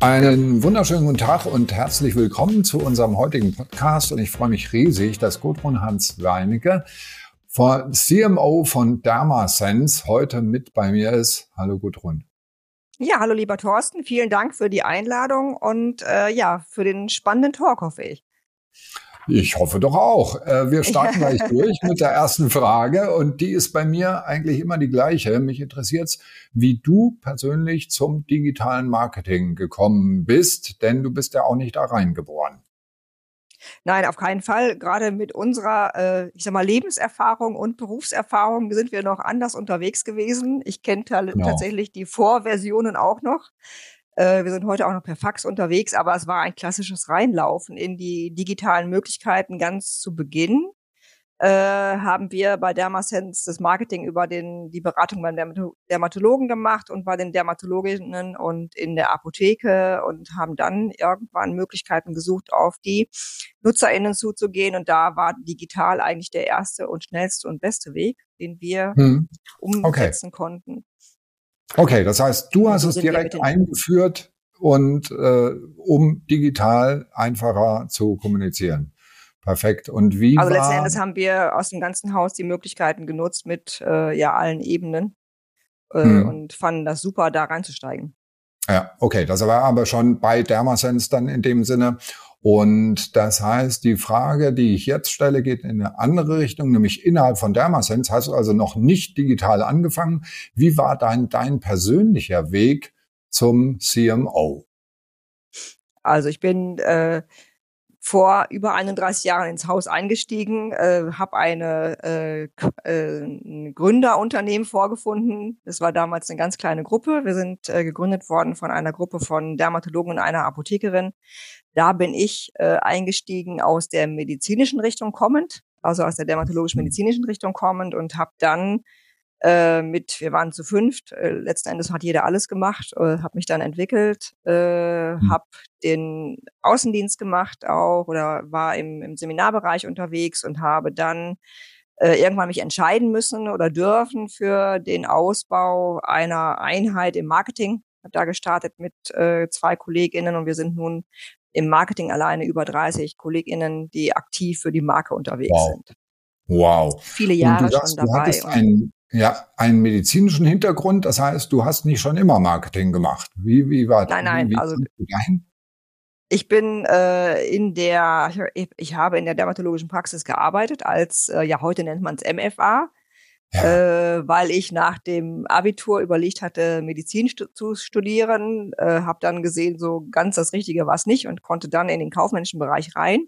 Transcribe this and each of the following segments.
Einen wunderschönen guten Tag und herzlich willkommen zu unserem heutigen Podcast. Und ich freue mich riesig, dass Gudrun Hans Weinecke, CMO von Dermasense, heute mit bei mir ist. Hallo Gudrun. Ja, hallo lieber Thorsten. Vielen Dank für die Einladung und äh, ja, für den spannenden Talk, hoffe ich. Ich hoffe doch auch. Äh, wir starten gleich durch mit der ersten Frage und die ist bei mir eigentlich immer die gleiche. Mich interessiert es, wie du persönlich zum digitalen Marketing gekommen bist, denn du bist ja auch nicht da reingeboren. Nein, auf keinen Fall. Gerade mit unserer, äh, ich sag mal, Lebenserfahrung und Berufserfahrung sind wir noch anders unterwegs gewesen. Ich kenne genau. tatsächlich die Vorversionen auch noch. Äh, wir sind heute auch noch per Fax unterwegs, aber es war ein klassisches Reinlaufen in die digitalen Möglichkeiten ganz zu Beginn. Äh, haben wir bei Dermasense das Marketing über den, die Beratung beim Dermatologen gemacht und bei den Dermatologinnen und in der Apotheke und haben dann irgendwann Möglichkeiten gesucht, auf die NutzerInnen zuzugehen. Und da war digital eigentlich der erste und schnellste und beste Weg, den wir hm. umsetzen okay. konnten. Okay, das heißt, du hast es direkt eingeführt und äh, um digital einfacher zu kommunizieren. Perfekt. Und wie Also letzten Endes haben wir aus dem ganzen Haus die Möglichkeiten genutzt mit äh, ja allen Ebenen äh, hm. und fanden das super, da reinzusteigen. Ja, okay, das war aber schon bei Dermasense dann in dem Sinne. Und das heißt, die Frage, die ich jetzt stelle, geht in eine andere Richtung, nämlich innerhalb von Dermasense hast du also noch nicht digital angefangen. Wie war dein, dein persönlicher Weg zum CMO? Also ich bin äh, vor über 31 Jahren ins Haus eingestiegen, äh, habe eine äh, äh, ein Gründerunternehmen vorgefunden. Das war damals eine ganz kleine Gruppe. Wir sind äh, gegründet worden von einer Gruppe von Dermatologen und einer Apothekerin. Da bin ich äh, eingestiegen aus der medizinischen Richtung kommend, also aus der dermatologisch-medizinischen Richtung kommend und habe dann äh, mit, wir waren zu fünft, äh, letzten Endes hat jeder alles gemacht, äh, habe mich dann entwickelt, äh, mhm. habe den Außendienst gemacht auch oder war im, im Seminarbereich unterwegs und habe dann äh, irgendwann mich entscheiden müssen oder dürfen für den Ausbau einer Einheit im Marketing. Habe da gestartet mit äh, zwei KollegInnen und wir sind nun im Marketing alleine über 30 KollegInnen, die aktiv für die Marke unterwegs wow. sind. Wow. Viele Jahre sagst, schon dabei. Du einen, ja, einen medizinischen Hintergrund, das heißt, du hast nicht schon immer Marketing gemacht. Wie, wie war das? Nein, nein, wie, wie also ich bin äh, in der, ich, ich habe in der dermatologischen Praxis gearbeitet als, äh, ja heute nennt man es MFA, ja. äh, weil ich nach dem Abitur überlegt hatte, Medizin stu zu studieren, äh, habe dann gesehen, so ganz das Richtige war es nicht und konnte dann in den kaufmännischen Bereich rein.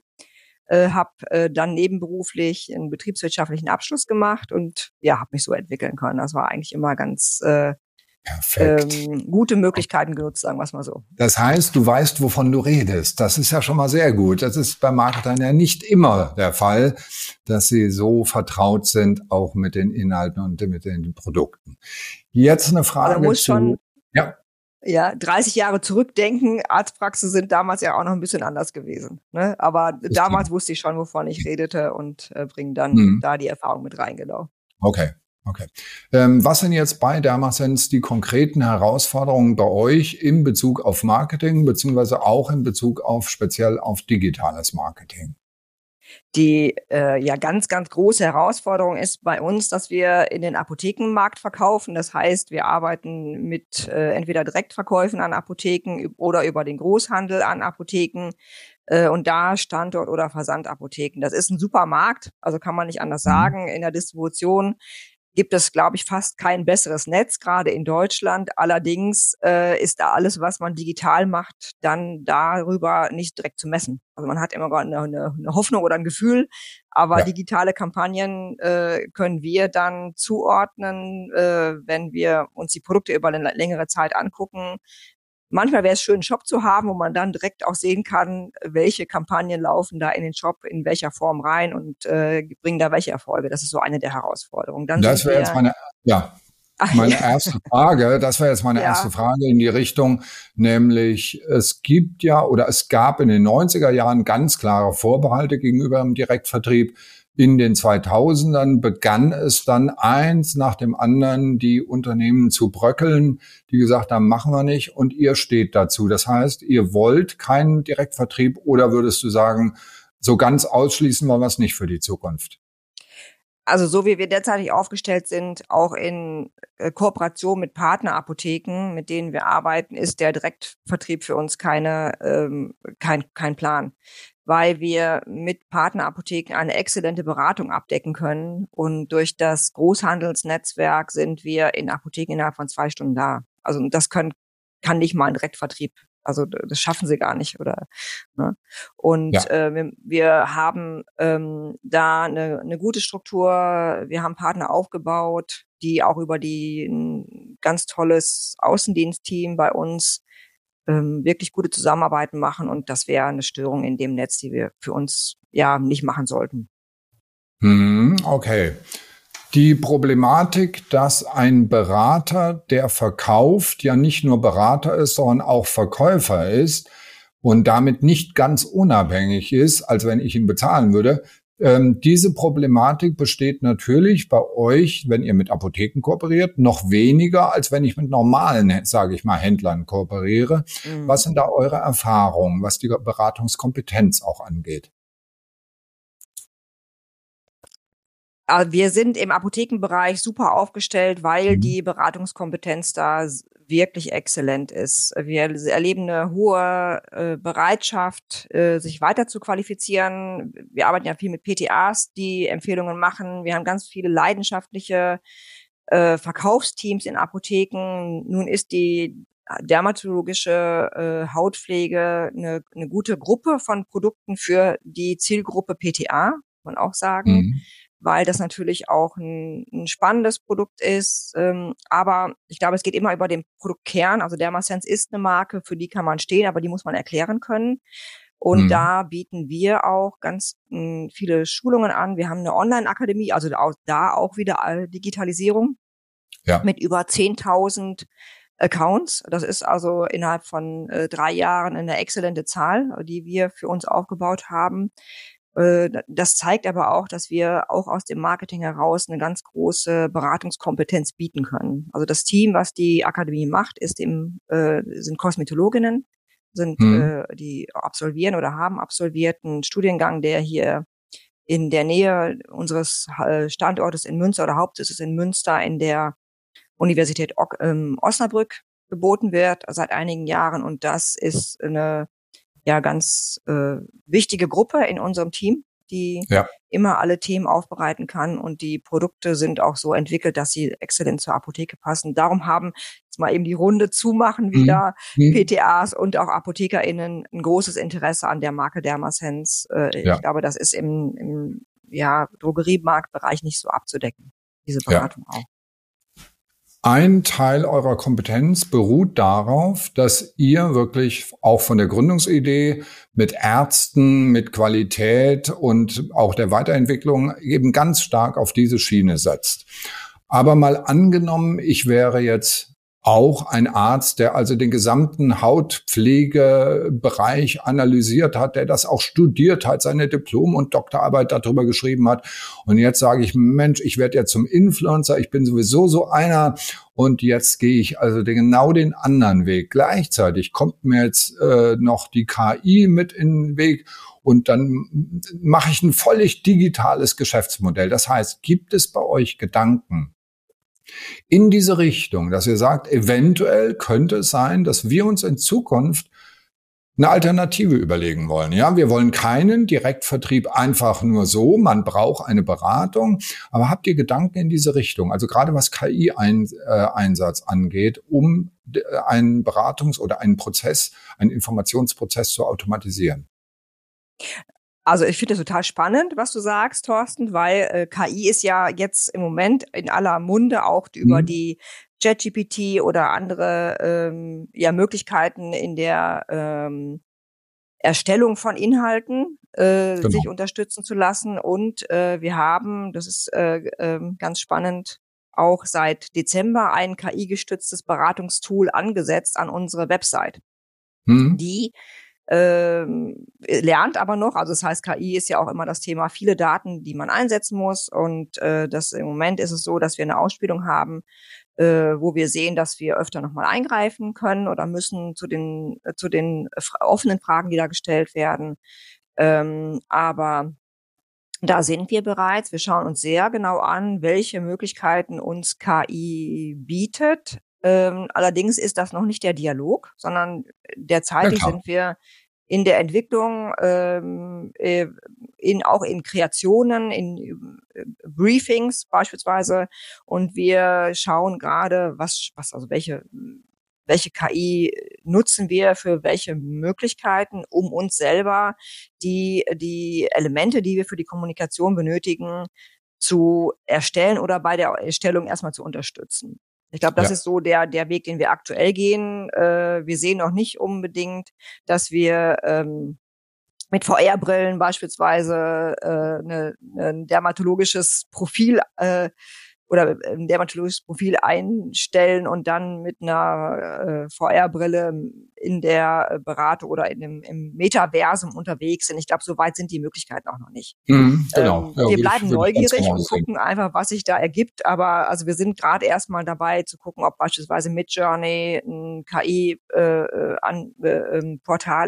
Äh, habe äh, dann nebenberuflich einen betriebswirtschaftlichen Abschluss gemacht und ja, habe mich so entwickeln können. Das war eigentlich immer ganz äh, Perfekt. Ähm, gute Möglichkeiten genutzt, sagen wir es mal so. Das heißt, du weißt, wovon du redest. Das ist ja schon mal sehr gut. Das ist bei Marketern ja nicht immer der Fall, dass sie so vertraut sind, auch mit den Inhalten und mit den Produkten. Jetzt eine Frage. Aber muss zu, schon, ja. Ja, 30 Jahre zurückdenken, Arztpraxen sind damals ja auch noch ein bisschen anders gewesen. Ne? Aber das damals wusste ich schon, wovon ich redete und äh, bringe dann hm. da die Erfahrung mit rein, genau. Okay, Okay. Ähm, was sind jetzt bei Dermasense die konkreten Herausforderungen bei euch in Bezug auf Marketing, beziehungsweise auch in Bezug auf speziell auf digitales Marketing? Die äh, ja ganz, ganz große Herausforderung ist bei uns, dass wir in den Apothekenmarkt verkaufen. Das heißt, wir arbeiten mit äh, entweder Direktverkäufen an Apotheken oder über den Großhandel an Apotheken äh, und da Standort- oder Versandapotheken. Das ist ein super Markt, also kann man nicht anders mhm. sagen. In der Distribution gibt es, glaube ich, fast kein besseres Netz, gerade in Deutschland. Allerdings äh, ist da alles, was man digital macht, dann darüber nicht direkt zu messen. Also man hat immer eine, eine, Hoffnung oder ein Gefühl, aber ja. digitale Kampagnen äh, können wir dann zuordnen, äh, wenn wir uns die Produkte über eine längere Zeit angucken, Manchmal wäre es schön, einen Shop zu haben, wo man dann direkt auch sehen kann, welche Kampagnen laufen da in den Shop, in welcher Form rein und äh, bringen da welche Erfolge. Das ist so eine der Herausforderungen. Dann das wäre jetzt meine, ja, meine erste Frage, das wäre jetzt meine ja. erste Frage in die Richtung, nämlich es gibt ja oder es gab in den 90er Jahren ganz klare Vorbehalte gegenüber dem Direktvertrieb. In den 2000ern begann es dann eins nach dem anderen die Unternehmen zu bröckeln, die gesagt haben, machen wir nicht und ihr steht dazu. Das heißt, ihr wollt keinen Direktvertrieb oder würdest du sagen, so ganz ausschließen wollen wir es nicht für die Zukunft? also so wie wir derzeitig aufgestellt sind, auch in äh, Kooperation mit Partnerapotheken, mit denen wir arbeiten, ist der Direktvertrieb für uns keine, ähm, kein, kein Plan, weil wir mit Partnerapotheken eine exzellente Beratung abdecken können und durch das Großhandelsnetzwerk sind wir in Apotheken innerhalb von zwei Stunden da. Also das können, kann nicht mal ein Direktvertrieb also das schaffen sie gar nicht, oder? Ne? Und ja. äh, wir, wir haben ähm, da eine, eine gute Struktur. Wir haben Partner aufgebaut, die auch über die ein ganz tolles Außendienstteam bei uns ähm, wirklich gute Zusammenarbeiten machen. Und das wäre eine Störung in dem Netz, die wir für uns ja nicht machen sollten. Hm, okay die Problematik, dass ein Berater, der verkauft, ja nicht nur Berater ist, sondern auch Verkäufer ist und damit nicht ganz unabhängig ist, als wenn ich ihn bezahlen würde. Ähm, diese Problematik besteht natürlich bei euch, wenn ihr mit Apotheken kooperiert, noch weniger, als wenn ich mit normalen, sage ich mal, Händlern kooperiere. Mhm. Was sind da eure Erfahrungen, was die Beratungskompetenz auch angeht? Wir sind im Apothekenbereich super aufgestellt, weil mhm. die Beratungskompetenz da wirklich exzellent ist. Wir erleben eine hohe äh, Bereitschaft, äh, sich weiter zu qualifizieren. Wir arbeiten ja viel mit PTAs, die Empfehlungen machen. Wir haben ganz viele leidenschaftliche äh, Verkaufsteams in Apotheken. Nun ist die dermatologische äh, Hautpflege eine, eine gute Gruppe von Produkten für die Zielgruppe PTA, man auch sagen. Mhm weil das natürlich auch ein, ein spannendes Produkt ist. Ähm, aber ich glaube, es geht immer über den Produktkern. Also Dermasense ist eine Marke, für die kann man stehen, aber die muss man erklären können. Und mhm. da bieten wir auch ganz mh, hm, viele Schulungen an. Wir haben eine Online-Akademie, also auch, da auch wieder Digitalisierung ja. mit über 10.000 Accounts. Das ist also innerhalb von äh, drei Jahren eine exzellente Zahl, die wir für uns aufgebaut haben. Äh, das zeigt aber auch, dass wir auch aus dem Marketing heraus eine ganz große Beratungskompetenz bieten können. Also das Team, was die Akademie macht, ist im, äh, sind Kosmetologinnen, sind hm. äh, die absolvieren oder haben absolviert einen Studiengang, der hier in der Nähe unseres Standortes in Münster oder Hauptsitzes in Münster in der Universität ähm, Osnabrück geboten wird seit einigen Jahren. Und das ist eine ja ganz äh, wichtige Gruppe in unserem Team, die ja. immer alle Themen aufbereiten kann und die Produkte sind auch so entwickelt, dass sie exzellent zur Apotheke passen. Darum haben jetzt mal eben die Runde zumachen mhm. wieder mhm. PTAs und auch ApothekerInnen ein großes Interesse an der Marke Dermasense. Äh, ja. Ich glaube, das ist im, im ja, Drogeriemarktbereich nicht so abzudecken, diese Beratung ja. auch. Ein Teil eurer Kompetenz beruht darauf, dass ihr wirklich auch von der Gründungsidee mit Ärzten, mit Qualität und auch der Weiterentwicklung eben ganz stark auf diese Schiene setzt. Aber mal angenommen, ich wäre jetzt auch ein Arzt, der also den gesamten Hautpflegebereich analysiert hat, der das auch studiert hat, seine Diplom- und Doktorarbeit darüber geschrieben hat. Und jetzt sage ich, Mensch, ich werde ja zum Influencer, ich bin sowieso so einer und jetzt gehe ich also den, genau den anderen Weg. Gleichzeitig kommt mir jetzt äh, noch die KI mit in den Weg und dann mache ich ein völlig digitales Geschäftsmodell. Das heißt, gibt es bei euch Gedanken, in diese Richtung, dass ihr sagt, eventuell könnte es sein, dass wir uns in Zukunft eine Alternative überlegen wollen. Ja, wir wollen keinen Direktvertrieb einfach nur so. Man braucht eine Beratung. Aber habt ihr Gedanken in diese Richtung? Also gerade was KI-Einsatz angeht, um einen Beratungs- oder einen Prozess, einen Informationsprozess zu automatisieren? Also ich finde es total spannend, was du sagst, Thorsten, weil äh, KI ist ja jetzt im Moment in aller Munde auch mhm. über die ChatGPT oder andere ähm, ja, Möglichkeiten in der ähm, Erstellung von Inhalten äh, genau. sich unterstützen zu lassen. Und äh, wir haben, das ist äh, äh, ganz spannend, auch seit Dezember ein KI-gestütztes Beratungstool angesetzt an unsere Website, mhm. die ähm, lernt aber noch. Also das heißt, KI ist ja auch immer das Thema viele Daten, die man einsetzen muss. Und äh, das im Moment ist es so, dass wir eine Ausspielung haben, äh, wo wir sehen, dass wir öfter nochmal eingreifen können oder müssen zu den äh, zu den offenen Fragen, die da gestellt werden. Ähm, aber da sind wir bereits. Wir schauen uns sehr genau an, welche Möglichkeiten uns KI bietet. Ähm, allerdings ist das noch nicht der Dialog, sondern derzeit ja, sind wir in der Entwicklung, ähm, äh, in, auch in Kreationen, in äh, Briefings beispielsweise. Und wir schauen gerade, was, was, also welche, welche KI nutzen wir für welche Möglichkeiten, um uns selber die, die Elemente, die wir für die Kommunikation benötigen, zu erstellen oder bei der Erstellung erstmal zu unterstützen. Ich glaube, das ja. ist so der, der Weg, den wir aktuell gehen. Äh, wir sehen noch nicht unbedingt, dass wir ähm, mit VR-Brillen beispielsweise äh, ne, ein dermatologisches Profil äh, oder ein dermatologisches Profil einstellen und dann mit einer äh, VR-Brille in der Beratung oder in dem, im Metaversum unterwegs sind. Ich glaube, so weit sind die Möglichkeiten auch noch nicht. Mhm, genau. Ähm, ja, wir bleiben ich, neugierig und gucken einfach, was sich da ergibt. Aber also wir sind gerade erstmal dabei zu gucken, ob beispielsweise Midjourney ein KI-Portal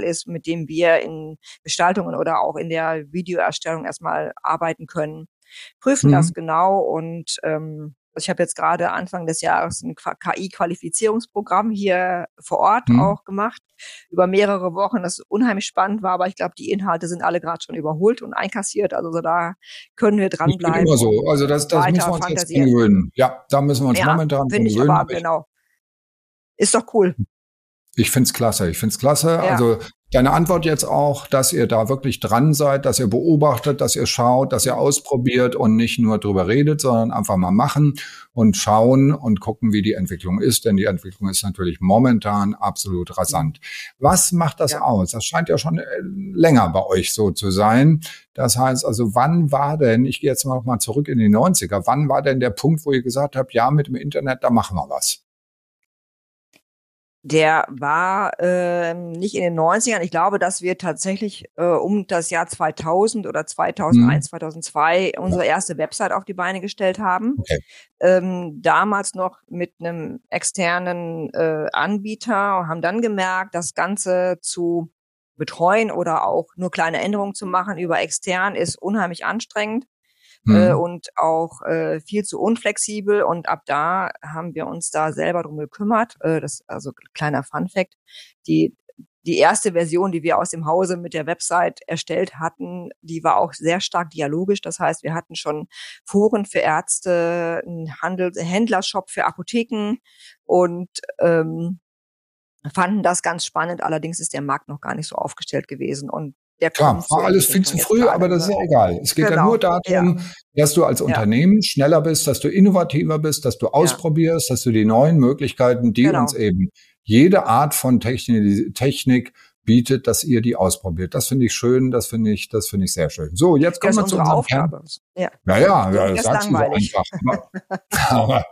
äh, äh, ist, mit dem wir in Gestaltungen oder auch in der Videoerstellung erstmal arbeiten können prüfen mhm. das genau und ähm, ich habe jetzt gerade Anfang des Jahres ein KI-Qualifizierungsprogramm hier vor Ort mhm. auch gemacht, über mehrere Wochen, das unheimlich spannend war, aber ich glaube, die Inhalte sind alle gerade schon überholt und einkassiert. Also so da können wir dranbleiben. Immer so. Also das, das müssen wir uns jetzt gewöhnen. Ja, da müssen wir uns ja, momentan gewöhnen. Ich aber, genau. Ist doch cool. Ich find's klasse. Ich find's klasse. Ja. Also Deine Antwort jetzt auch, dass ihr da wirklich dran seid, dass ihr beobachtet, dass ihr schaut, dass ihr ausprobiert und nicht nur drüber redet, sondern einfach mal machen und schauen und gucken, wie die Entwicklung ist, denn die Entwicklung ist natürlich momentan absolut rasant. Was macht das ja. aus? Das scheint ja schon äh, länger bei euch so zu sein. Das heißt also, wann war denn, ich gehe jetzt mal noch mal zurück in die 90er, wann war denn der Punkt, wo ihr gesagt habt, ja, mit dem Internet, da machen wir was? Der war äh, nicht in den 90ern. Ich glaube, dass wir tatsächlich äh, um das Jahr 2000 oder 2001, mhm. 2002 unsere erste Website auf die Beine gestellt haben. Okay. Ähm, damals noch mit einem externen äh, Anbieter und haben dann gemerkt, das Ganze zu betreuen oder auch nur kleine Änderungen zu machen über extern ist unheimlich anstrengend äh, mhm. und auch äh, viel zu unflexibel. Und ab da haben wir uns da selber drum gekümmert. Äh, das also kleiner Fun Fact. Die die erste Version, die wir aus dem Hause mit der Website erstellt hatten, die war auch sehr stark dialogisch. Das heißt, wir hatten schon Foren für Ärzte, einen Handel, Händlershop für Apotheken und ähm, fanden das ganz spannend. Allerdings ist der Markt noch gar nicht so aufgestellt gewesen. Und der Klar, war alles viel zu früh, aber das ist ja egal. Es geht genau. ja nur darum, ja. dass du als Unternehmen ja. schneller bist, dass du innovativer bist, dass du ausprobierst, dass du die neuen Möglichkeiten, die genau. uns eben jede Art von Technik, Technik bietet, dass ihr die ausprobiert. Das finde ich schön, das finde ich, das finde ich sehr schön. So, jetzt kommen wir zu unserem Aufgabe. Ja, ja, ja das sagst langweilig. du so einfach. Aber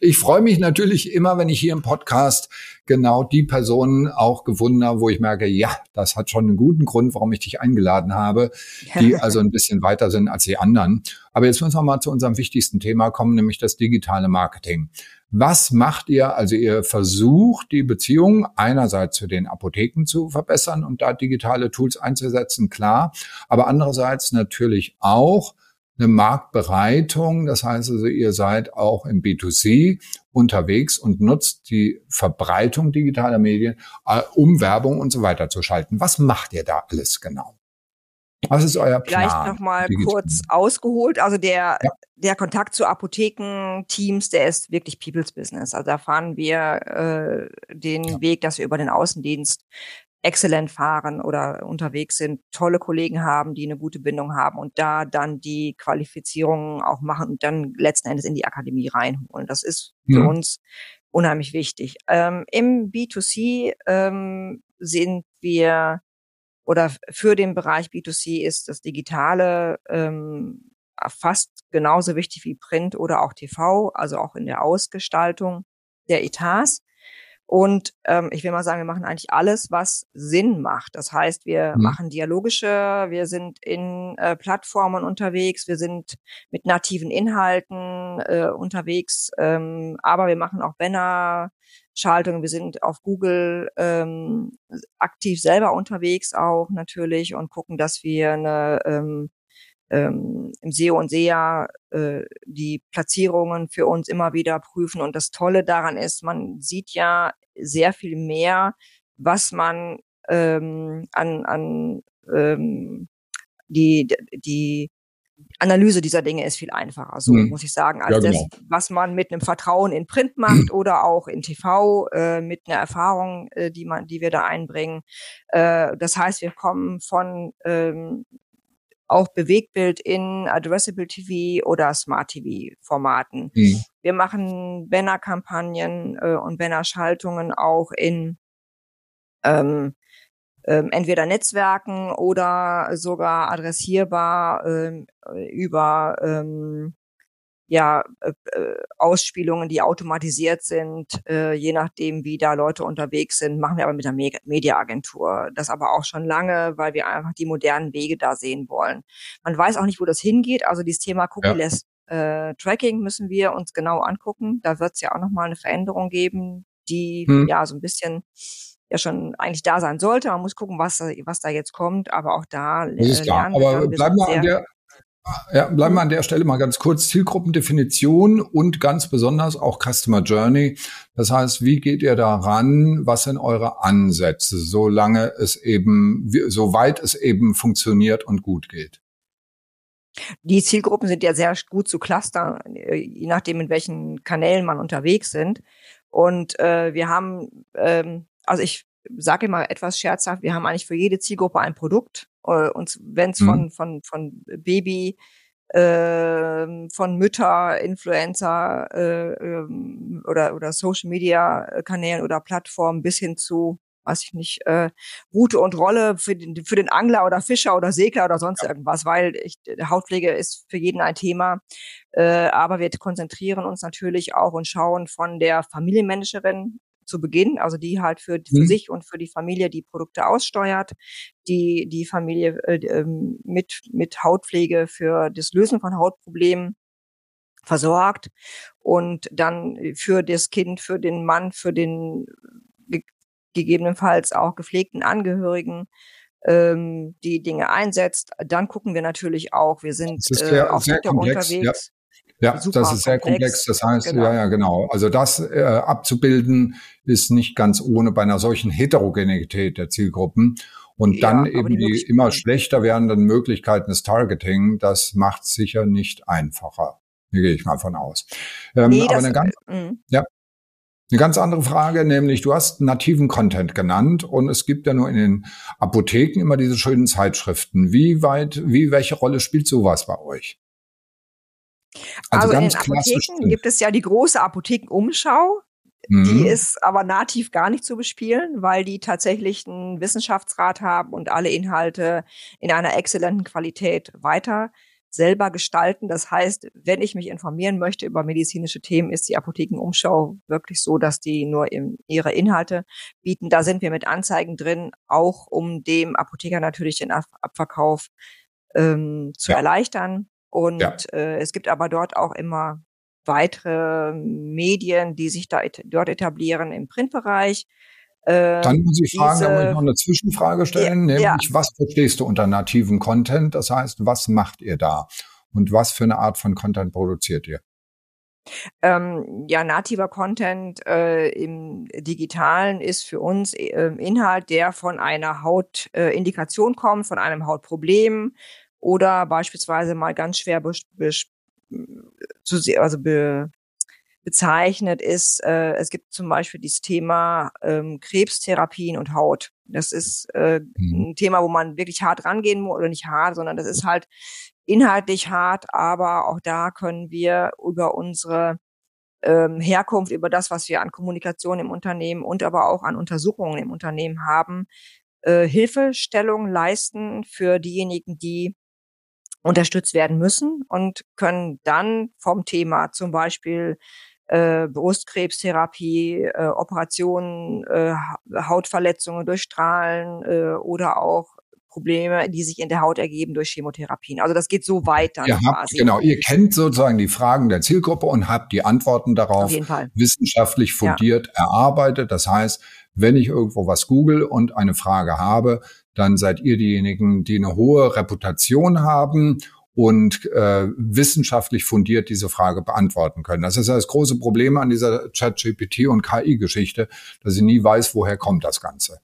ich freue mich natürlich immer, wenn ich hier im Podcast genau die Personen auch gefunden habe, wo ich merke, ja, das hat schon einen guten Grund, warum ich dich eingeladen habe, die also ein bisschen weiter sind als die anderen. Aber jetzt müssen wir mal zu unserem wichtigsten Thema kommen, nämlich das digitale Marketing. Was macht ihr? Also ihr versucht die Beziehung einerseits zu den Apotheken zu verbessern und da digitale Tools einzusetzen, klar, aber andererseits natürlich auch eine Marktbereitung. Das heißt also, ihr seid auch im B2C unterwegs und nutzt die Verbreitung digitaler Medien, äh, um Werbung und so weiter zu schalten. Was macht ihr da alles genau? Was ist euer Plan? Vielleicht nochmal kurz ausgeholt. Also der, ja. der Kontakt zu Apothekenteams, der ist wirklich People's Business. Also da fahren wir äh, den ja. Weg, dass wir über den Außendienst exzellent fahren oder unterwegs sind, tolle Kollegen haben, die eine gute Bindung haben und da dann die Qualifizierungen auch machen und dann letzten Endes in die Akademie reinholen. Das ist für mhm. uns unheimlich wichtig. Ähm, Im B2C ähm, sind wir oder für den Bereich B2C ist das Digitale ähm, fast genauso wichtig wie Print oder auch TV, also auch in der Ausgestaltung der Etats. Und ähm, ich will mal sagen, wir machen eigentlich alles, was Sinn macht. Das heißt, wir mhm. machen dialogische, wir sind in äh, Plattformen unterwegs, wir sind mit nativen Inhalten äh, unterwegs, ähm, aber wir machen auch Banner. Schaltungen, wir sind auf Google ähm, aktiv selber unterwegs auch natürlich und gucken, dass wir eine ähm, ähm, im SEO und SEA äh, die Platzierungen für uns immer wieder prüfen. Und das Tolle daran ist, man sieht ja sehr viel mehr, was man ähm, an, an ähm, die, die Analyse dieser Dinge ist viel einfacher, so mhm. muss ich sagen, als ja, genau. das, was man mit einem Vertrauen in Print macht oder auch in TV äh, mit einer Erfahrung, äh, die man, die wir da einbringen. Äh, das heißt, wir kommen von ähm, auch Bewegtbild in Addressable TV oder Smart TV Formaten. Mhm. Wir machen Banner-Kampagnen äh, und Banner-Schaltungen auch in ähm, ähm, entweder Netzwerken oder sogar adressierbar ähm, über ähm, ja, äh, äh, Ausspielungen, die automatisiert sind, äh, je nachdem, wie da Leute unterwegs sind, machen wir aber mit der Me Mediaagentur. Das aber auch schon lange, weil wir einfach die modernen Wege da sehen wollen. Man weiß auch nicht, wo das hingeht. Also dieses Thema Cookie-less ja. äh, Tracking müssen wir uns genau angucken. Da wird es ja auch nochmal eine Veränderung geben, die hm. ja so ein bisschen ja schon eigentlich da sein sollte. Man muss gucken, was, was da jetzt kommt, aber auch da das ist klar. Aber bleiben wir an der ja, bleiben wir an der Stelle mal ganz kurz. Zielgruppendefinition und ganz besonders auch Customer Journey. Das heißt, wie geht ihr daran? Was sind eure Ansätze, solange es eben, soweit es eben funktioniert und gut geht? Die Zielgruppen sind ja sehr gut zu clustern, äh, je nachdem, in welchen Kanälen man unterwegs sind. Und äh, wir haben, ähm, also ich sage immer etwas scherzhaft, wir haben eigentlich für jede Zielgruppe ein Produkt und wenn es mhm. von, von, von Baby, äh, von Mütter, Influencer äh, ähm, oder, oder Social Media Kanälen oder Plattformen bis hin zu weiß ich nicht, äh, Route und Rolle für den, für den Angler oder Fischer oder Segler oder sonst irgendwas, weil ich, Hautpflege ist für jeden ein Thema. Äh, aber wir konzentrieren uns natürlich auch und schauen von der Familienmanagerin zu Beginn, also die halt für, für mhm. sich und für die Familie die Produkte aussteuert, die die Familie äh, ähm, mit, mit Hautpflege für das Lösen von Hautproblemen versorgt und dann für das Kind, für den Mann, für den ge gegebenenfalls auch gepflegten Angehörigen ähm, die Dinge einsetzt. Dann gucken wir natürlich auch, wir sind äh, auf TikTok unterwegs. Ja. Ja, das ist sehr komplex. Das heißt, genau. ja, ja, genau. Also das äh, abzubilden ist nicht ganz ohne bei einer solchen Heterogenität der Zielgruppen. Und dann ja, eben die, die immer schlechter werdenden Möglichkeiten des Targeting, das macht sicher nicht einfacher. Hier gehe ich mal von aus. Ähm, nee, aber eine ganz, äh, ja, eine ganz andere Frage, nämlich du hast nativen Content genannt und es gibt ja nur in den Apotheken immer diese schönen Zeitschriften. Wie weit, wie, welche Rolle spielt sowas bei euch? Also, also in den Apotheken gibt es ja die große Apothekenumschau. Mhm. Die ist aber nativ gar nicht zu bespielen, weil die tatsächlich einen Wissenschaftsrat haben und alle Inhalte in einer exzellenten Qualität weiter selber gestalten. Das heißt, wenn ich mich informieren möchte über medizinische Themen, ist die Apothekenumschau wirklich so, dass die nur ihre Inhalte bieten. Da sind wir mit Anzeigen drin, auch um dem Apotheker natürlich den Abverkauf ähm, zu ja. erleichtern. Und ja. äh, es gibt aber dort auch immer weitere Medien, die sich da et dort etablieren im Printbereich. Äh, Dann muss ich fragen, diese, da muss ich noch eine Zwischenfrage stellen, ja, nämlich ja. was verstehst du unter nativen Content? Das heißt, was macht ihr da? Und was für eine Art von Content produziert ihr? Ähm, ja, nativer Content äh, im Digitalen ist für uns äh, Inhalt, der von einer Hautindikation äh, kommt, von einem Hautproblem, oder beispielsweise mal ganz schwer zu, also be, bezeichnet ist, äh, es gibt zum Beispiel dieses Thema ähm, Krebstherapien und Haut. Das ist äh, mhm. ein Thema, wo man wirklich hart rangehen muss, oder nicht hart, sondern das ist halt inhaltlich hart, aber auch da können wir über unsere ähm, Herkunft, über das, was wir an Kommunikation im Unternehmen und aber auch an Untersuchungen im Unternehmen haben, äh, Hilfestellung leisten für diejenigen, die unterstützt werden müssen und können dann vom Thema zum Beispiel äh, Brustkrebstherapie, äh, Operationen, äh, Hautverletzungen durch Strahlen äh, oder auch Probleme, die sich in der Haut ergeben durch Chemotherapien. Also das geht so weiter. Ihr habt, genau, ihr kennt sozusagen die Fragen der Zielgruppe und habt die Antworten darauf wissenschaftlich fundiert ja. erarbeitet. Das heißt, wenn ich irgendwo was google und eine Frage habe, dann seid ihr diejenigen, die eine hohe Reputation haben und äh, wissenschaftlich fundiert diese Frage beantworten können. Das ist das große Problem an dieser Chat-GPT und KI-Geschichte, dass ich nie weiß, woher kommt das Ganze.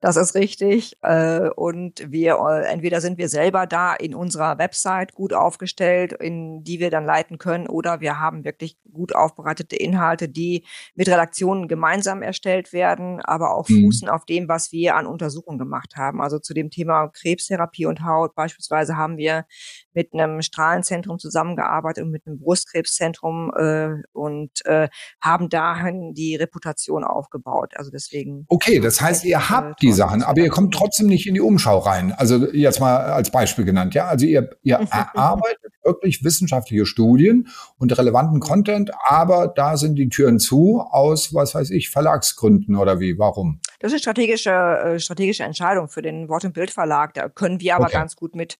Das ist richtig. Äh, und wir, äh, entweder sind wir selber da in unserer Website gut aufgestellt, in die wir dann leiten können, oder wir haben wirklich gut aufbereitete Inhalte, die mit Redaktionen gemeinsam erstellt werden, aber auch mhm. fußen auf dem, was wir an Untersuchungen gemacht haben. Also zu dem Thema Krebstherapie und Haut beispielsweise haben wir mit einem Strahlenzentrum zusammengearbeitet und mit einem Brustkrebszentrum äh, und äh, haben dahin die Reputation aufgebaut. Also deswegen. Okay, das heißt, ihr habt die Sachen, aber ihr kommt trotzdem nicht in die Umschau rein. Also jetzt mal als Beispiel genannt, ja. Also ihr, ihr erarbeitet wirklich wissenschaftliche Studien und relevanten Content, aber da sind die Türen zu aus, was weiß ich, Verlagsgründen oder wie? Warum? Das ist eine strategische, äh, strategische Entscheidung für den Wort- und Bildverlag. Da können wir aber okay. ganz gut mit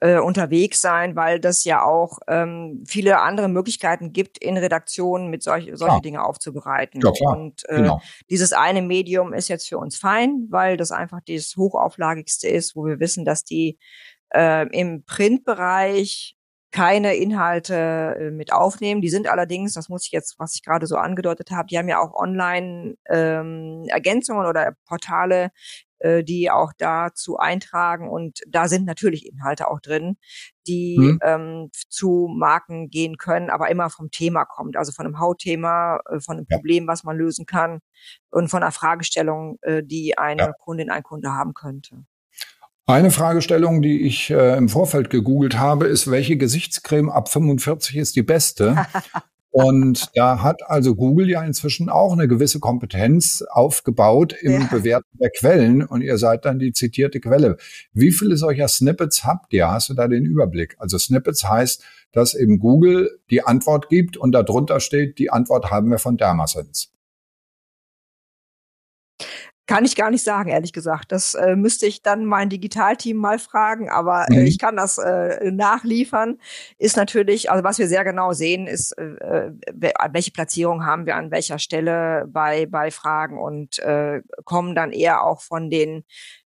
äh, unterwegs sein, weil das ja auch ähm, viele andere Möglichkeiten gibt, in Redaktionen mit solch, solche Dinge aufzubereiten. Ja, klar. Und äh, genau. dieses eine Medium ist jetzt für uns fein, weil das einfach das hochauflagigste ist, wo wir wissen, dass die äh, im Printbereich keine Inhalte äh, mit aufnehmen. Die sind allerdings, das muss ich jetzt, was ich gerade so angedeutet habe, die haben ja auch online ähm, Ergänzungen oder Portale, äh, die auch dazu eintragen. Und da sind natürlich Inhalte auch drin, die mhm. ähm, zu Marken gehen können, aber immer vom Thema kommt. Also von einem Hautthema, äh, von einem ja. Problem, was man lösen kann und von einer Fragestellung, äh, die eine ja. Kundin, ein Kunde haben könnte. Eine Fragestellung, die ich äh, im Vorfeld gegoogelt habe, ist, welche Gesichtscreme ab 45 ist die beste? Und da hat also Google ja inzwischen auch eine gewisse Kompetenz aufgebaut im ja. Bewerten der Quellen und ihr seid dann die zitierte Quelle. Wie viele solcher Snippets habt ihr? Hast du da den Überblick? Also Snippets heißt, dass eben Google die Antwort gibt und darunter steht, die Antwort haben wir von Dermasense. Kann ich gar nicht sagen, ehrlich gesagt. Das äh, müsste ich dann mein Digitalteam mal fragen, aber äh, mhm. ich kann das äh, nachliefern. Ist natürlich, also was wir sehr genau sehen, ist, äh, äh welche Platzierung haben wir an welcher Stelle bei, bei Fragen und äh, kommen dann eher auch von den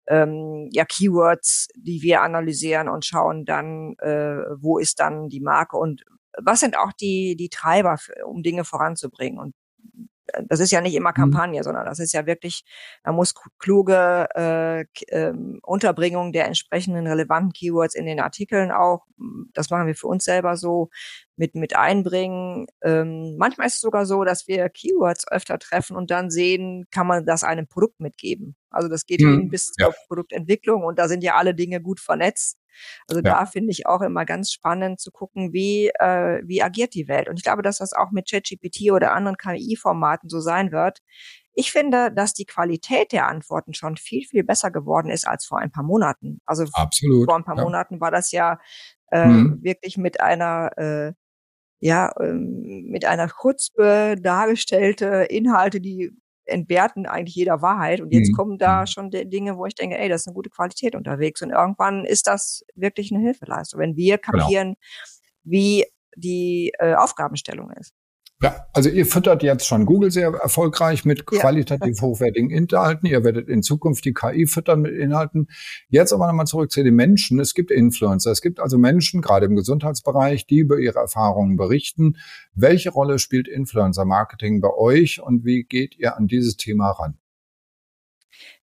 ähm, ja, Keywords, die wir analysieren und schauen dann, äh, wo ist dann die Marke und was sind auch die, die Treiber, für, um Dinge voranzubringen. Und das ist ja nicht immer mhm. Kampagne, mhm. sondern das ist ja wirklich, man muss kluge äh, äh, Unterbringung der entsprechenden relevanten Keywords in den Artikeln auch, das machen wir für uns selber so, mit, mit einbringen. Ähm, manchmal ist es sogar so, dass wir Keywords öfter treffen und dann sehen, kann man das einem Produkt mitgeben. Also das geht mhm. bis zur ja. Produktentwicklung und da sind ja alle Dinge gut vernetzt. Also ja. da finde ich auch immer ganz spannend zu gucken, wie, äh, wie agiert die Welt. Und ich glaube, dass das auch mit ChatGPT oder anderen KI-Formaten so sein wird. Ich finde, dass die Qualität der Antworten schon viel, viel besser geworden ist als vor ein paar Monaten. Also Absolut, vor ein paar ja. Monaten war das ja äh, mhm. wirklich mit einer äh, ja, ähm, mit einer Chutzpe dargestellte Inhalte, die entwerten eigentlich jeder Wahrheit. Und jetzt mhm. kommen da mhm. schon Dinge, wo ich denke, ey, das ist eine gute Qualität unterwegs. Und irgendwann ist das wirklich eine Hilfeleistung, wenn wir genau. kapieren, genau. wie die äh, Aufgabenstellung ist. Ja, also ihr füttert jetzt schon Google sehr erfolgreich mit qualitativ ja. hochwertigen Inhalten. Ihr werdet in Zukunft die KI füttern mit Inhalten. Jetzt aber nochmal zurück zu den Menschen. Es gibt Influencer. Es gibt also Menschen, gerade im Gesundheitsbereich, die über ihre Erfahrungen berichten. Welche Rolle spielt Influencer-Marketing bei euch und wie geht ihr an dieses Thema ran?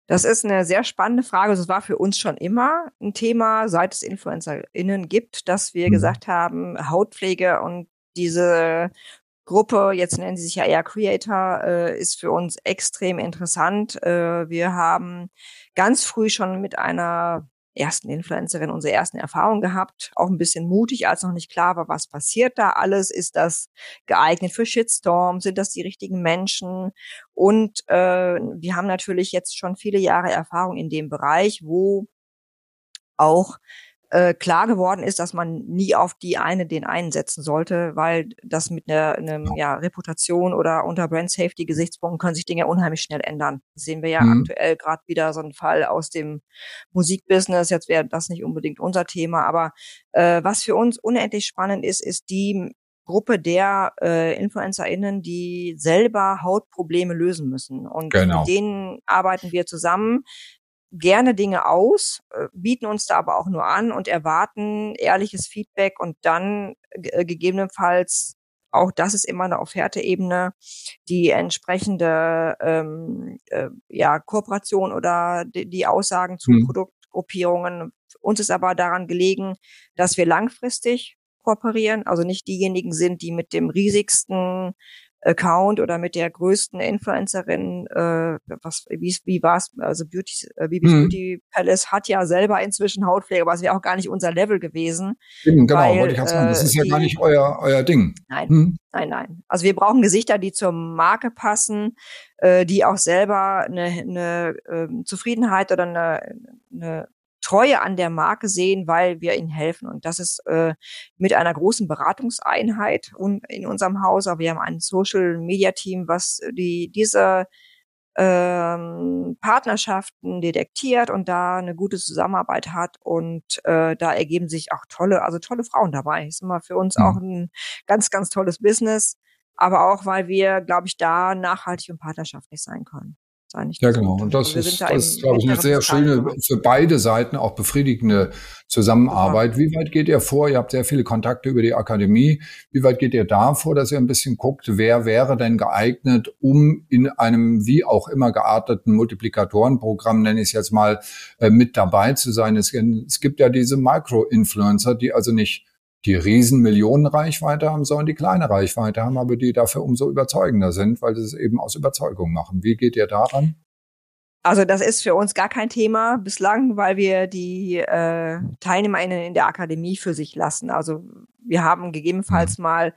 Das ist eine sehr spannende Frage. Es war für uns schon immer ein Thema, seit es InfluencerInnen gibt, dass wir mhm. gesagt haben, Hautpflege und diese Gruppe, jetzt nennen sie sich ja eher Creator, äh, ist für uns extrem interessant. Äh, wir haben ganz früh schon mit einer ersten Influencerin unsere ersten Erfahrungen gehabt, auch ein bisschen mutig, als noch nicht klar war, was passiert da alles. Ist das geeignet für Shitstorm? Sind das die richtigen Menschen? Und äh, wir haben natürlich jetzt schon viele Jahre Erfahrung in dem Bereich, wo auch äh, klar geworden ist, dass man nie auf die eine den einen setzen sollte, weil das mit einer, einer ja, Reputation oder unter Brand Safety Gesichtspunkten können sich Dinge unheimlich schnell ändern. Das sehen wir ja mhm. aktuell gerade wieder so ein Fall aus dem Musikbusiness. Jetzt wäre das nicht unbedingt unser Thema, aber äh, was für uns unendlich spannend ist, ist die Gruppe der äh, InfluencerInnen, die selber Hautprobleme lösen müssen. Und genau. mit denen arbeiten wir zusammen gerne Dinge aus, äh, bieten uns da aber auch nur an und erwarten ehrliches Feedback und dann äh, gegebenenfalls auch das ist immer eine Offerte-Ebene, die entsprechende ähm, äh, ja, Kooperation oder die, die Aussagen zu mhm. Produktgruppierungen. Uns ist aber daran gelegen, dass wir langfristig kooperieren, also nicht diejenigen sind, die mit dem riesigsten Account oder mit der größten Influencerin, äh, was, wie, wie war's, also Beauty, äh, Bibis mhm. Beauty Palace hat ja selber inzwischen Hautpflege, aber es wäre auch gar nicht unser Level gewesen. Eben, genau, weil, wollte ich auch sagen, das ist ja die, gar nicht euer, euer Ding. Nein, mhm. nein, nein. Also wir brauchen Gesichter, die zur Marke passen, äh, die auch selber eine, eine äh, Zufriedenheit oder eine, eine Treue an der Marke sehen, weil wir ihnen helfen. Und das ist äh, mit einer großen Beratungseinheit in unserem Haus. Aber wir haben ein Social Media Team, was die diese ähm, Partnerschaften detektiert und da eine gute Zusammenarbeit hat und äh, da ergeben sich auch tolle, also tolle Frauen dabei. Ist immer für uns mhm. auch ein ganz, ganz tolles Business, aber auch, weil wir, glaube ich, da nachhaltig und partnerschaftlich sein können sein. ja, genau. Und das ist, da das ist, glaube ich, eine sehr schöne, für beide Seiten auch befriedigende Zusammenarbeit. Wie weit geht ihr vor? Ihr habt sehr viele Kontakte über die Akademie. Wie weit geht ihr da vor, dass ihr ein bisschen guckt, wer wäre denn geeignet, um in einem wie auch immer gearteten Multiplikatorenprogramm, nenne ich es jetzt mal, äh, mit dabei zu sein? Es, es gibt ja diese Micro-Influencer, die also nicht die riesen Millionenreichweite haben, sondern die kleine Reichweite haben, aber die dafür umso überzeugender sind, weil sie es eben aus Überzeugung machen. Wie geht ihr daran? Also das ist für uns gar kein Thema bislang, weil wir die äh, TeilnehmerInnen in der Akademie für sich lassen. Also wir haben gegebenenfalls mhm. mal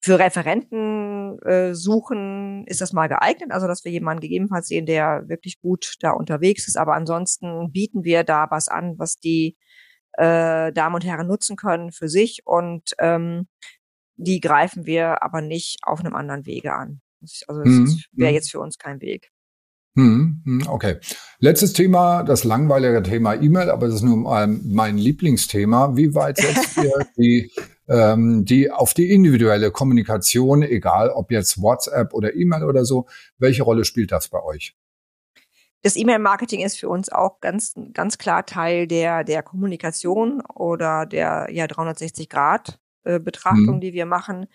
für Referenten äh, suchen, ist das mal geeignet, also dass wir jemanden gegebenenfalls sehen, der wirklich gut da unterwegs ist. Aber ansonsten bieten wir da was an, was die äh, Damen und Herren nutzen können für sich und ähm, die greifen wir aber nicht auf einem anderen Wege an. Also das hm, wäre hm. jetzt für uns kein Weg. Hm, hm, okay. Letztes Thema, das langweilige Thema E-Mail, aber das ist nur mein Lieblingsthema. Wie weit setzt ihr die, ähm, die auf die individuelle Kommunikation, egal ob jetzt WhatsApp oder E-Mail oder so, welche Rolle spielt das bei euch? Das E-Mail-Marketing ist für uns auch ganz, ganz klar Teil der, der Kommunikation oder der ja 360 Grad äh, Betrachtung, mhm. die wir machen.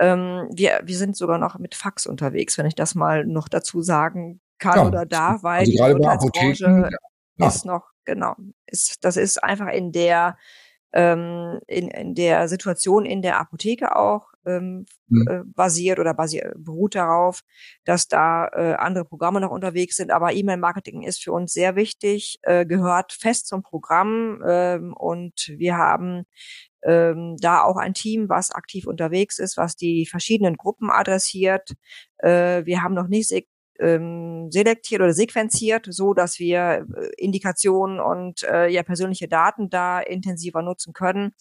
Ähm, wir, wir sind sogar noch mit Fax unterwegs, wenn ich das mal noch dazu sagen kann ja, oder darf, weil also die Gesundheitsbranche ja. ist noch, genau, ist, das ist einfach in der ähm, in, in der Situation in der Apotheke auch ähm, mhm. äh, basiert oder basiert, beruht darauf, dass da äh, andere Programme noch unterwegs sind. Aber E-Mail-Marketing ist für uns sehr wichtig, äh, gehört fest zum Programm ähm, und wir haben ähm, da auch ein Team, was aktiv unterwegs ist, was die verschiedenen Gruppen adressiert. Äh, wir haben noch nicht ähm, selektiert oder sequenziert, so dass wir äh, Indikationen und äh, ja persönliche Daten da intensiver nutzen können,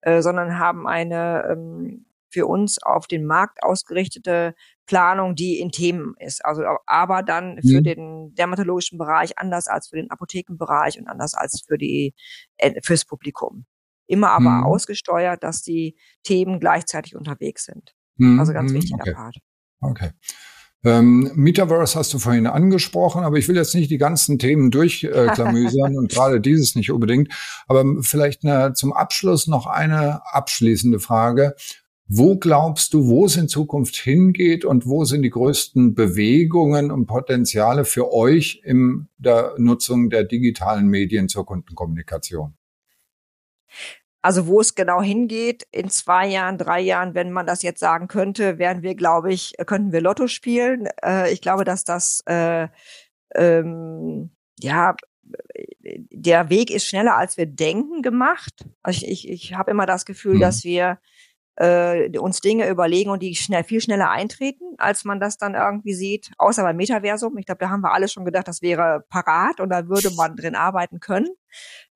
äh, sondern haben eine ähm, für uns auf den Markt ausgerichtete Planung, die in Themen ist. Also aber dann für mhm. den dermatologischen Bereich anders als für den Apothekenbereich und anders als für die äh, fürs Publikum. Immer aber mhm. ausgesteuert, dass die Themen gleichzeitig unterwegs sind. Mhm. Also ganz mhm. wichtiger okay. Part. Okay. Ähm, Metaverse hast du vorhin angesprochen, aber ich will jetzt nicht die ganzen Themen durchklamüsern äh, und gerade dieses nicht unbedingt. Aber vielleicht eine, zum Abschluss noch eine abschließende Frage. Wo glaubst du, wo es in Zukunft hingeht und wo sind die größten Bewegungen und Potenziale für euch in der Nutzung der digitalen Medien zur Kundenkommunikation? Also wo es genau hingeht, in zwei Jahren, drei Jahren, wenn man das jetzt sagen könnte, werden wir, glaube ich, könnten wir Lotto spielen. Äh, ich glaube, dass das äh, ähm, ja der Weg ist schneller als wir denken gemacht. Also ich, ich, ich habe immer das Gefühl, mhm. dass wir äh, uns Dinge überlegen und die schnell viel schneller eintreten, als man das dann irgendwie sieht. Außer beim Metaversum. Ich glaube, da haben wir alle schon gedacht, das wäre parat und da würde man drin arbeiten können.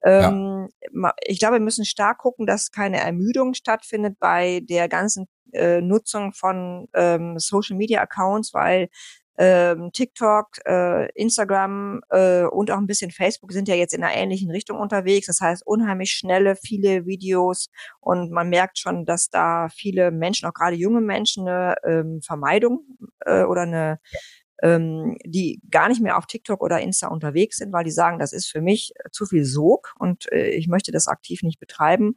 Ähm, ja. Ich glaube, wir müssen stark gucken, dass keine Ermüdung stattfindet bei der ganzen äh, Nutzung von ähm, Social Media Accounts, weil ähm, TikTok, äh, Instagram äh, und auch ein bisschen Facebook sind ja jetzt in einer ähnlichen Richtung unterwegs. Das heißt, unheimlich schnelle, viele Videos und man merkt schon, dass da viele Menschen, auch gerade junge Menschen, eine ähm, Vermeidung äh, oder eine ähm, die gar nicht mehr auf TikTok oder Insta unterwegs sind, weil die sagen, das ist für mich zu viel Sog und äh, ich möchte das aktiv nicht betreiben.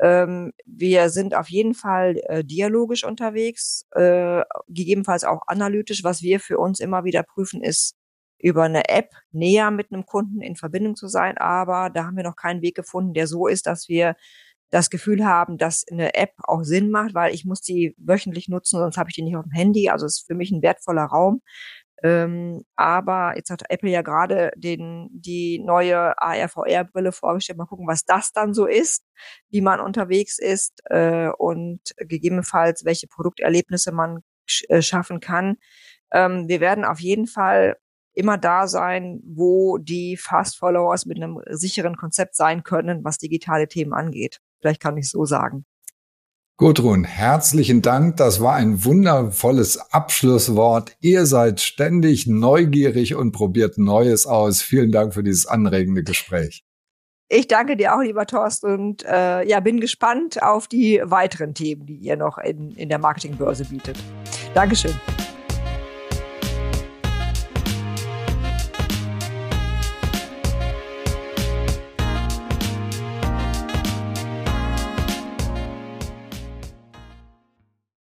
Ähm, wir sind auf jeden Fall äh, dialogisch unterwegs, äh, gegebenenfalls auch analytisch. Was wir für uns immer wieder prüfen, ist über eine App näher mit einem Kunden in Verbindung zu sein. Aber da haben wir noch keinen Weg gefunden, der so ist, dass wir das Gefühl haben, dass eine App auch Sinn macht, weil ich muss die wöchentlich nutzen, sonst habe ich die nicht auf dem Handy. Also es ist für mich ein wertvoller Raum. Ähm, aber jetzt hat Apple ja gerade den, die neue AR-VR-Brille vorgestellt. Mal gucken, was das dann so ist, wie man unterwegs ist äh, und gegebenenfalls welche Produkterlebnisse man äh, schaffen kann. Ähm, wir werden auf jeden Fall immer da sein, wo die Fast Followers mit einem sicheren Konzept sein können, was digitale Themen angeht. Vielleicht kann ich so sagen. Gudrun, herzlichen Dank. Das war ein wundervolles Abschlusswort. Ihr seid ständig neugierig und probiert Neues aus. Vielen Dank für dieses anregende Gespräch. Ich danke dir auch, lieber Thorsten, und äh, ja, bin gespannt auf die weiteren Themen, die ihr noch in, in der Marketingbörse bietet. Dankeschön.